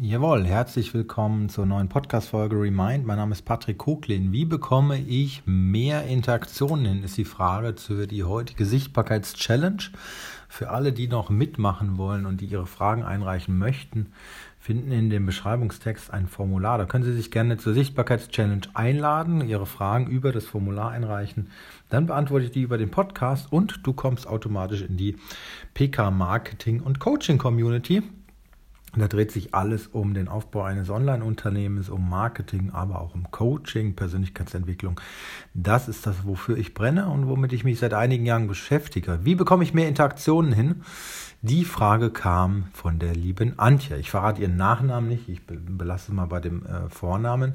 Jawohl, herzlich willkommen zur neuen Podcast-Folge Remind. Mein Name ist Patrick Koklin. Wie bekomme ich mehr Interaktionen hin, ist die Frage für die heutige Sichtbarkeits-Challenge. Für alle, die noch mitmachen wollen und die ihre Fragen einreichen möchten, finden in dem Beschreibungstext ein Formular. Da können Sie sich gerne zur Sichtbarkeits-Challenge einladen, Ihre Fragen über das Formular einreichen. Dann beantworte ich die über den Podcast und du kommst automatisch in die PK Marketing und Coaching Community. Da dreht sich alles um den Aufbau eines Online-Unternehmens, um Marketing, aber auch um Coaching, Persönlichkeitsentwicklung. Das ist das, wofür ich brenne und womit ich mich seit einigen Jahren beschäftige. Wie bekomme ich mehr Interaktionen hin? Die Frage kam von der lieben Antje. Ich verrate ihren Nachnamen nicht, ich belasse es mal bei dem äh, Vornamen,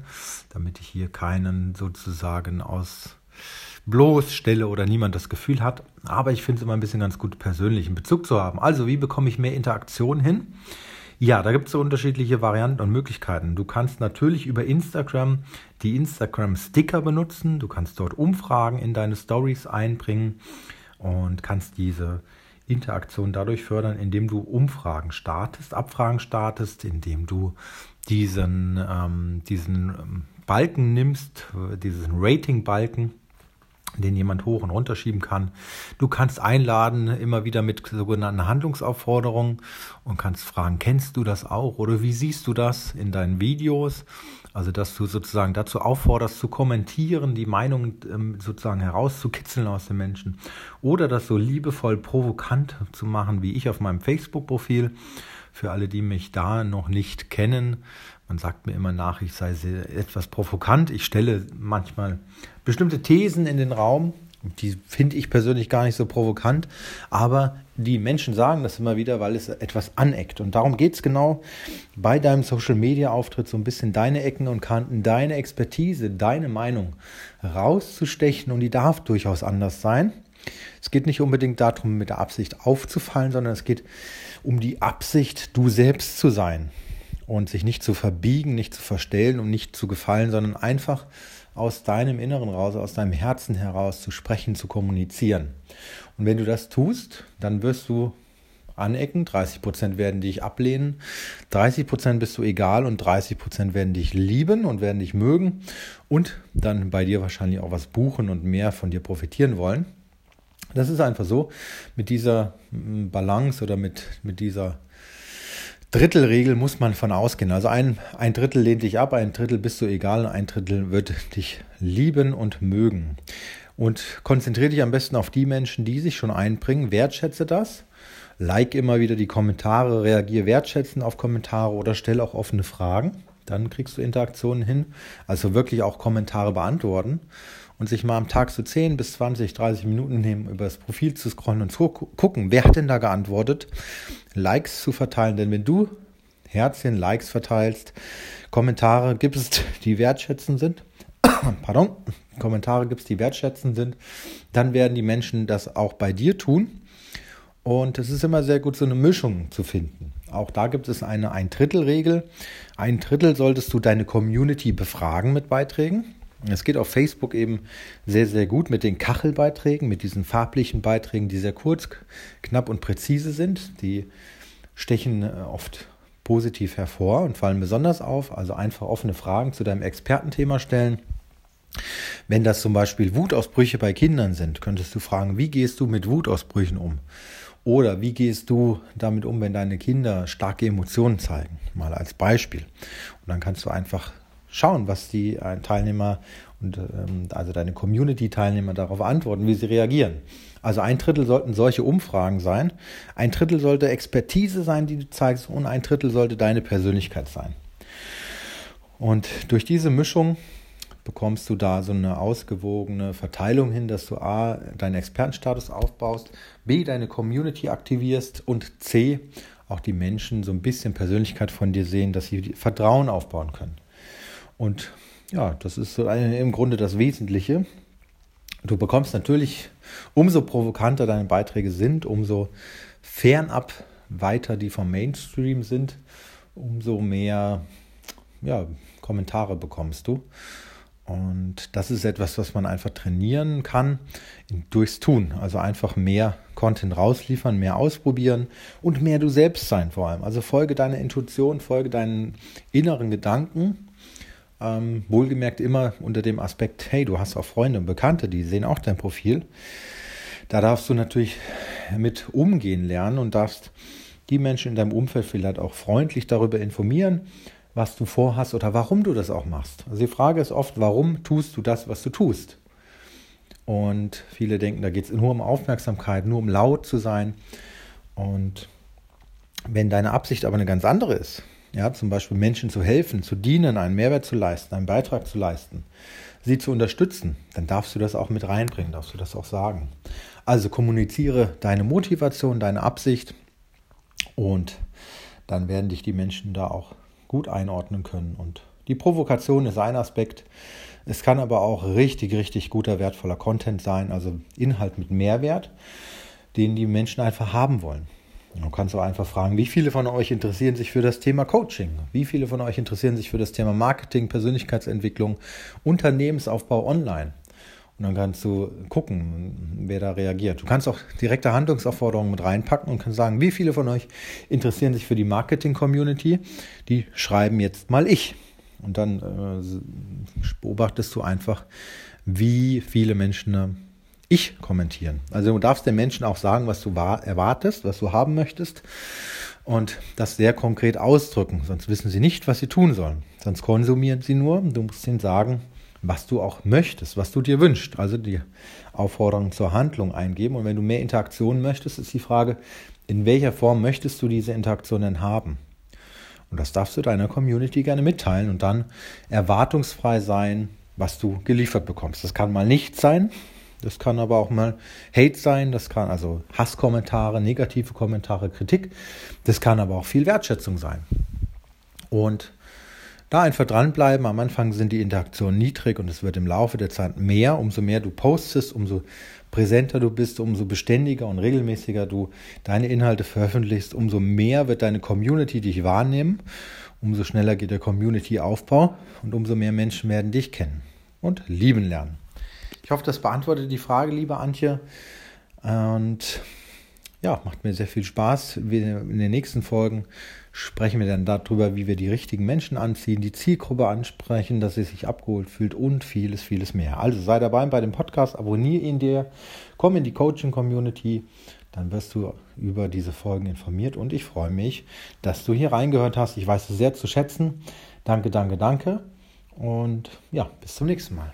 damit ich hier keinen sozusagen aus bloßstelle oder niemand das Gefühl hat. Aber ich finde es immer ein bisschen ganz gut, persönlichen Bezug zu haben. Also, wie bekomme ich mehr Interaktion hin? Ja, da gibt es so unterschiedliche Varianten und Möglichkeiten. Du kannst natürlich über Instagram die Instagram-Sticker benutzen. Du kannst dort Umfragen in deine Stories einbringen und kannst diese Interaktion dadurch fördern, indem du Umfragen startest, Abfragen startest, indem du diesen, ähm, diesen ähm, Balken nimmst, diesen Rating-Balken den jemand hoch und runter schieben kann. Du kannst einladen, immer wieder mit sogenannten Handlungsaufforderungen und kannst fragen, kennst du das auch oder wie siehst du das in deinen Videos? Also, dass du sozusagen dazu aufforderst, zu kommentieren, die Meinung ähm, sozusagen herauszukitzeln aus den Menschen oder das so liebevoll provokant zu machen, wie ich auf meinem Facebook-Profil. Für alle, die mich da noch nicht kennen, man sagt mir immer nach, ich sei sehr, etwas provokant. Ich stelle manchmal bestimmte Thesen in den Raum. Die finde ich persönlich gar nicht so provokant, aber die Menschen sagen das immer wieder, weil es etwas aneckt. Und darum geht es genau bei deinem Social-Media-Auftritt so ein bisschen deine Ecken und Kanten, deine Expertise, deine Meinung rauszustechen und die darf durchaus anders sein. Es geht nicht unbedingt darum, mit der Absicht aufzufallen, sondern es geht um die Absicht, du selbst zu sein und sich nicht zu verbiegen, nicht zu verstellen und nicht zu gefallen, sondern einfach aus deinem Inneren raus, aus deinem Herzen heraus zu sprechen, zu kommunizieren. Und wenn du das tust, dann wirst du anecken, 30 Prozent werden dich ablehnen, 30 Prozent bist du egal und 30 Prozent werden dich lieben und werden dich mögen und dann bei dir wahrscheinlich auch was buchen und mehr von dir profitieren wollen. Das ist einfach so, mit dieser mm, Balance oder mit, mit dieser Drittelregel muss man von ausgehen. Also ein, ein Drittel lehnt dich ab, ein Drittel bist du egal, ein Drittel wird dich lieben und mögen. Und konzentriere dich am besten auf die Menschen, die sich schon einbringen. Wertschätze das. Like immer wieder die Kommentare, reagiere wertschätzend auf Kommentare oder stell auch offene Fragen. Dann kriegst du Interaktionen hin. Also wirklich auch Kommentare beantworten und sich mal am Tag so 10 bis 20, 30 Minuten nehmen, über das Profil zu scrollen und zu gucken, wer hat denn da geantwortet, Likes zu verteilen. Denn wenn du Herzchen, Likes verteilst, Kommentare gibst, die wertschätzend sind, pardon, Kommentare gibst, die wertschätzend sind, dann werden die Menschen das auch bei dir tun. Und es ist immer sehr gut, so eine Mischung zu finden. Auch da gibt es eine Ein-Drittel-Regel. Ein Drittel solltest du deine Community befragen mit Beiträgen. Es geht auf Facebook eben sehr, sehr gut mit den Kachelbeiträgen, mit diesen farblichen Beiträgen, die sehr kurz, knapp und präzise sind. Die stechen äh, oft positiv hervor und fallen besonders auf. Also einfach offene Fragen zu deinem Expertenthema stellen. Wenn das zum Beispiel Wutausbrüche bei Kindern sind, könntest du fragen, wie gehst du mit Wutausbrüchen um? Oder wie gehst du damit um, wenn deine Kinder starke Emotionen zeigen? Mal als Beispiel. Und dann kannst du einfach schauen, was die äh, Teilnehmer und ähm, also deine Community-Teilnehmer darauf antworten, wie sie reagieren. Also ein Drittel sollten solche Umfragen sein, ein Drittel sollte Expertise sein, die du zeigst, und ein Drittel sollte deine Persönlichkeit sein. Und durch diese Mischung bekommst du da so eine ausgewogene Verteilung hin, dass du A, deinen Expertenstatus aufbaust, B, deine Community aktivierst und C, auch die Menschen so ein bisschen Persönlichkeit von dir sehen, dass sie Vertrauen aufbauen können. Und ja, das ist im Grunde das Wesentliche. Du bekommst natürlich, umso provokanter deine Beiträge sind, umso fernab weiter die vom Mainstream sind, umso mehr ja, Kommentare bekommst du. Und das ist etwas, was man einfach trainieren kann durchs Tun. Also einfach mehr Content rausliefern, mehr ausprobieren und mehr du selbst sein vor allem. Also folge deiner Intuition, folge deinen inneren Gedanken. Ähm, wohlgemerkt immer unter dem Aspekt, hey, du hast auch Freunde und Bekannte, die sehen auch dein Profil. Da darfst du natürlich mit umgehen lernen und darfst die Menschen in deinem Umfeld vielleicht auch freundlich darüber informieren, was du vorhast oder warum du das auch machst. Also die Frage ist oft, warum tust du das, was du tust? Und viele denken, da geht es nur um Aufmerksamkeit, nur um laut zu sein. Und wenn deine Absicht aber eine ganz andere ist, ja, zum Beispiel Menschen zu helfen, zu dienen, einen Mehrwert zu leisten, einen Beitrag zu leisten, sie zu unterstützen, dann darfst du das auch mit reinbringen, darfst du das auch sagen. Also kommuniziere deine Motivation, deine Absicht und dann werden dich die Menschen da auch gut einordnen können. Und die Provokation ist ein Aspekt. Es kann aber auch richtig, richtig guter, wertvoller Content sein, also Inhalt mit Mehrwert, den die Menschen einfach haben wollen. Du kannst auch einfach fragen, wie viele von euch interessieren sich für das Thema Coaching? Wie viele von euch interessieren sich für das Thema Marketing, Persönlichkeitsentwicklung, Unternehmensaufbau online? Und dann kannst du gucken, wer da reagiert. Du kannst auch direkte Handlungsaufforderungen mit reinpacken und kannst sagen, wie viele von euch interessieren sich für die Marketing-Community? Die schreiben jetzt mal ich. Und dann äh, beobachtest du einfach, wie viele Menschen ich kommentieren. Also du darfst den Menschen auch sagen, was du erwartest, was du haben möchtest und das sehr konkret ausdrücken. Sonst wissen sie nicht, was sie tun sollen. Sonst konsumieren sie nur. Du musst ihnen sagen, was du auch möchtest, was du dir wünschst. Also die Aufforderung zur Handlung eingeben. Und wenn du mehr Interaktion möchtest, ist die Frage, in welcher Form möchtest du diese Interaktion denn haben? Und das darfst du deiner Community gerne mitteilen und dann erwartungsfrei sein, was du geliefert bekommst. Das kann mal nicht sein, das kann aber auch mal Hate sein, das kann also Hasskommentare, negative Kommentare, Kritik. Das kann aber auch viel Wertschätzung sein. Und da einfach dranbleiben. Am Anfang sind die Interaktionen niedrig und es wird im Laufe der Zeit mehr. Umso mehr du postest, umso präsenter du bist, umso beständiger und regelmäßiger du deine Inhalte veröffentlichst, umso mehr wird deine Community dich wahrnehmen, umso schneller geht der Community-Aufbau und umso mehr Menschen werden dich kennen und lieben lernen. Ich hoffe, das beantwortet die Frage, liebe Antje. Und ja, macht mir sehr viel Spaß. in den nächsten Folgen sprechen wir dann darüber, wie wir die richtigen Menschen anziehen, die Zielgruppe ansprechen, dass sie sich abgeholt fühlt und vieles, vieles mehr. Also sei dabei bei dem Podcast, abonniere ihn dir, komm in die Coaching-Community, dann wirst du über diese Folgen informiert und ich freue mich, dass du hier reingehört hast. Ich weiß es sehr zu schätzen. Danke, danke, danke und ja, bis zum nächsten Mal.